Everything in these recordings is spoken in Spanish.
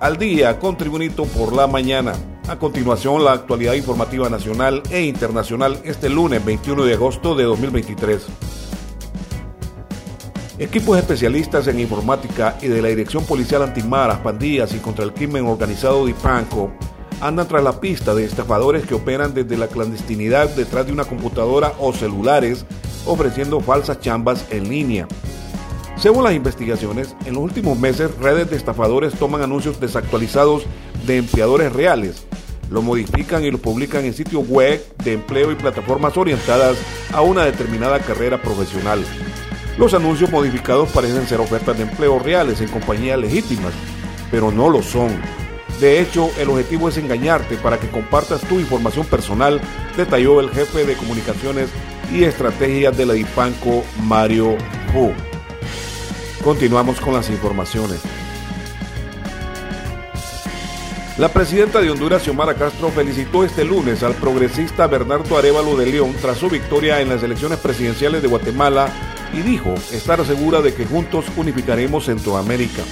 Al día con Tribunito por la mañana. A continuación, la actualidad informativa nacional e internacional este lunes 21 de agosto de 2023. Equipos especialistas en informática y de la Dirección Policial Antimaras, Pandillas y contra el Crimen Organizado de Ipanco andan tras la pista de estafadores que operan desde la clandestinidad detrás de una computadora o celulares ofreciendo falsas chambas en línea. Según las investigaciones, en los últimos meses redes de estafadores toman anuncios desactualizados de empleadores reales, lo modifican y lo publican en sitios web de empleo y plataformas orientadas a una determinada carrera profesional. Los anuncios modificados parecen ser ofertas de empleo reales en compañías legítimas, pero no lo son. De hecho, el objetivo es engañarte para que compartas tu información personal, detalló el jefe de comunicaciones y estrategias de la DIPANCO, Mario Hu. Continuamos con las informaciones. La presidenta de Honduras, Xiomara Castro, felicitó este lunes al progresista Bernardo Arevalo de León tras su victoria en las elecciones presidenciales de Guatemala y dijo estar segura de que juntos unificaremos Centroamérica.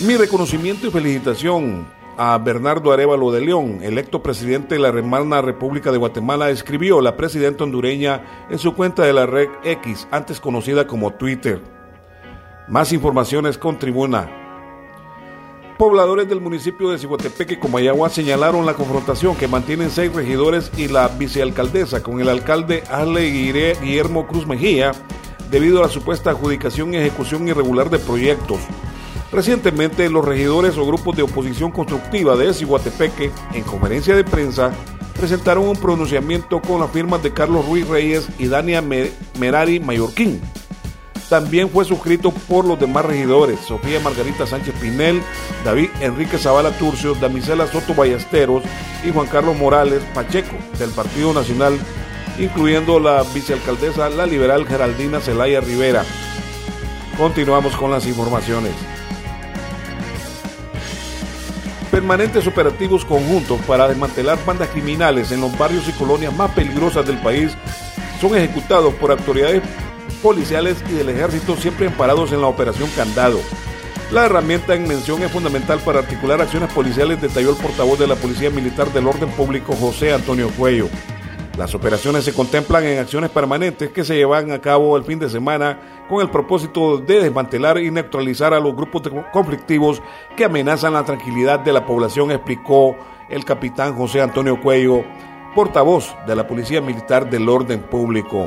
Mi reconocimiento y felicitación a Bernardo Arevalo de León, electo presidente de la hermana República de Guatemala, escribió la presidenta hondureña en su cuenta de la red X, antes conocida como Twitter. Más informaciones con Tribuna. Pobladores del municipio de Ciguatepeque y Comayagua señalaron la confrontación que mantienen seis regidores y la vicealcaldesa con el alcalde Ale Guillermo Cruz Mejía debido a la supuesta adjudicación y ejecución irregular de proyectos. Recientemente, los regidores o grupos de oposición constructiva de Ciguatepeque, en conferencia de prensa, presentaron un pronunciamiento con las firmas de Carlos Ruiz Reyes y Dania Merari Mayorquín también fue suscrito por los demás regidores, Sofía Margarita Sánchez Pinel, David Enrique Zavala Turcio, Damisela Soto Ballesteros y Juan Carlos Morales Pacheco del Partido Nacional, incluyendo la vicealcaldesa, la liberal Geraldina Zelaya Rivera. Continuamos con las informaciones. Permanentes operativos conjuntos para desmantelar bandas criminales en los barrios y colonias más peligrosas del país son ejecutados por autoridades policiales y del ejército siempre amparados en la operación Candado. La herramienta en mención es fundamental para articular acciones policiales, detalló el portavoz de la Policía Militar del Orden Público, José Antonio Cuello. Las operaciones se contemplan en acciones permanentes que se llevan a cabo el fin de semana con el propósito de desmantelar y neutralizar a los grupos conflictivos que amenazan la tranquilidad de la población, explicó el capitán José Antonio Cuello, portavoz de la Policía Militar del Orden Público.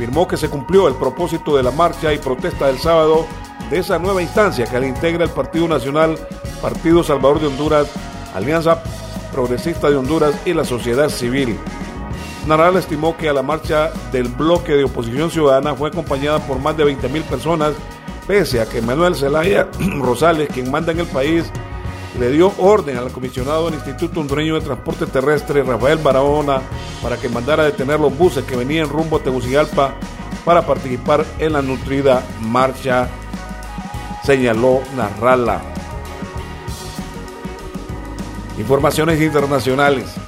afirmó que se cumplió el propósito de la marcha y protesta del sábado de esa nueva instancia que le integra el Partido Nacional, Partido Salvador de Honduras, Alianza Progresista de Honduras y la sociedad civil. Naral estimó que a la marcha del bloque de oposición ciudadana fue acompañada por más de 20 mil personas, pese a que Manuel Zelaya Rosales, quien manda en el país, le dio orden al comisionado del Instituto Hondureño de Transporte Terrestre, Rafael Barahona, para que mandara a detener los buses que venían rumbo a Tegucigalpa para participar en la nutrida marcha, señaló Narrala. Informaciones internacionales.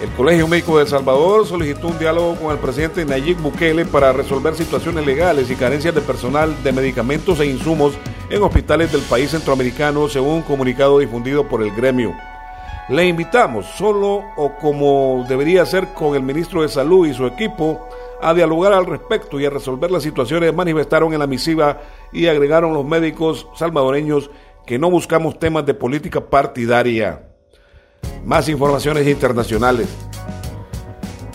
El Colegio Médico de El Salvador solicitó un diálogo con el presidente Nayib Bukele para resolver situaciones legales y carencias de personal, de medicamentos e insumos en hospitales del país centroamericano, según un comunicado difundido por el gremio. Le invitamos, solo o como debería ser con el ministro de Salud y su equipo, a dialogar al respecto y a resolver las situaciones manifestaron en la misiva y agregaron los médicos salvadoreños que no buscamos temas de política partidaria. Más informaciones internacionales.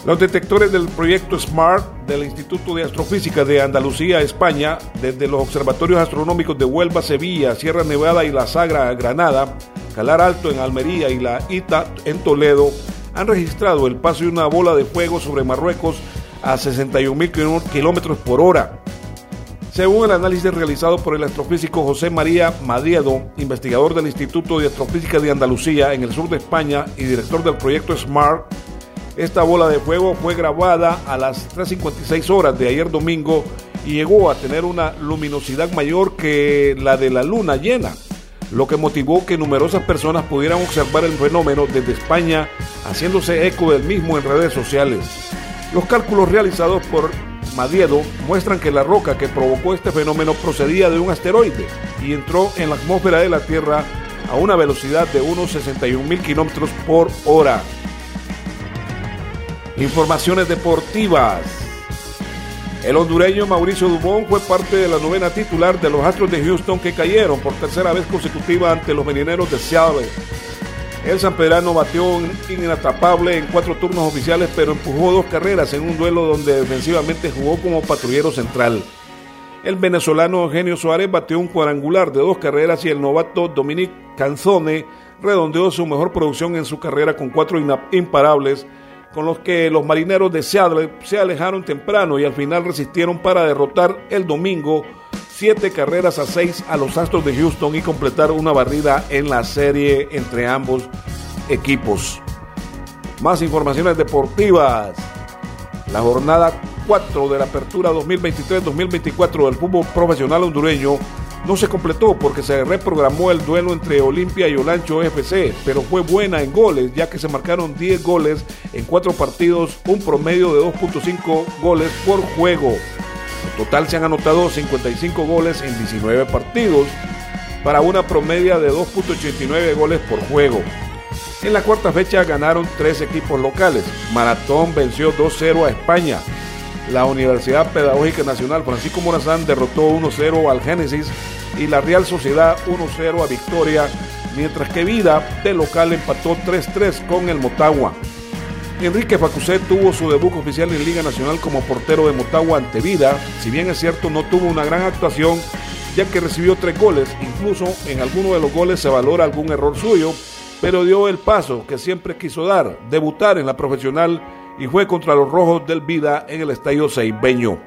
Los detectores del proyecto SMART del Instituto de Astrofísica de Andalucía, España, desde los observatorios astronómicos de Huelva, Sevilla, Sierra Nevada y La Sagra, Granada, Calar Alto en Almería y la ITA en Toledo, han registrado el paso de una bola de fuego sobre Marruecos a 61 mil kilómetros por hora. Según el análisis realizado por el astrofísico José María Madiedo, investigador del Instituto de Astrofísica de Andalucía en el sur de España y director del proyecto SMART, esta bola de fuego fue grabada a las 3.56 horas de ayer domingo y llegó a tener una luminosidad mayor que la de la luna llena, lo que motivó que numerosas personas pudieran observar el fenómeno desde España, haciéndose eco del mismo en redes sociales. Los cálculos realizados por Madiedo muestran que la roca que provocó este fenómeno procedía de un asteroide y entró en la atmósfera de la Tierra a una velocidad de unos 61 mil kilómetros por hora. Informaciones deportivas. El hondureño Mauricio Dubón fue parte de la novena titular de los Astros de Houston que cayeron por tercera vez consecutiva ante los marineros de Seattle el sanpedrano batió inatrapable en cuatro turnos oficiales, pero empujó dos carreras en un duelo donde defensivamente jugó como patrullero central. El venezolano Eugenio Suárez batió un cuadrangular de dos carreras y el novato Dominic Canzone redondeó su mejor producción en su carrera con cuatro imparables, con los que los marineros de Seattle se alejaron temprano y al final resistieron para derrotar el domingo siete carreras a seis a los Astros de Houston y completar una barrida en la serie entre ambos equipos. Más informaciones deportivas. La jornada 4 de la apertura 2023-2024 del fútbol profesional hondureño no se completó porque se reprogramó el duelo entre Olimpia y Olancho FC, pero fue buena en goles ya que se marcaron 10 goles en 4 partidos, un promedio de 2.5 goles por juego. En total se han anotado 55 goles en 19 partidos para una promedia de 2.89 goles por juego. En la cuarta fecha ganaron tres equipos locales. Maratón venció 2-0 a España. La Universidad Pedagógica Nacional Francisco Morazán derrotó 1-0 al Génesis y la Real Sociedad 1-0 a Victoria, mientras que Vida de local empató 3-3 con el Motagua. Enrique Facusé tuvo su debut oficial en Liga Nacional como portero de Motagua ante Vida. Si bien es cierto, no tuvo una gran actuación, ya que recibió tres goles. Incluso en alguno de los goles se valora algún error suyo, pero dio el paso que siempre quiso dar, debutar en la profesional y fue contra los rojos del Vida en el estadio Seibeño.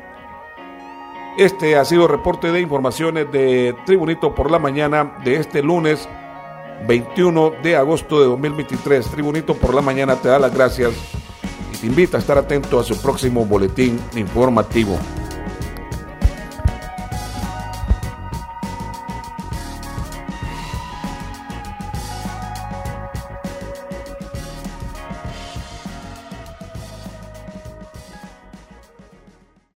Este ha sido reporte de informaciones de Tribunito por la mañana de este lunes 21 de agosto de 2023. Tribunito por la mañana te da las gracias y te invita a estar atento a su próximo boletín informativo.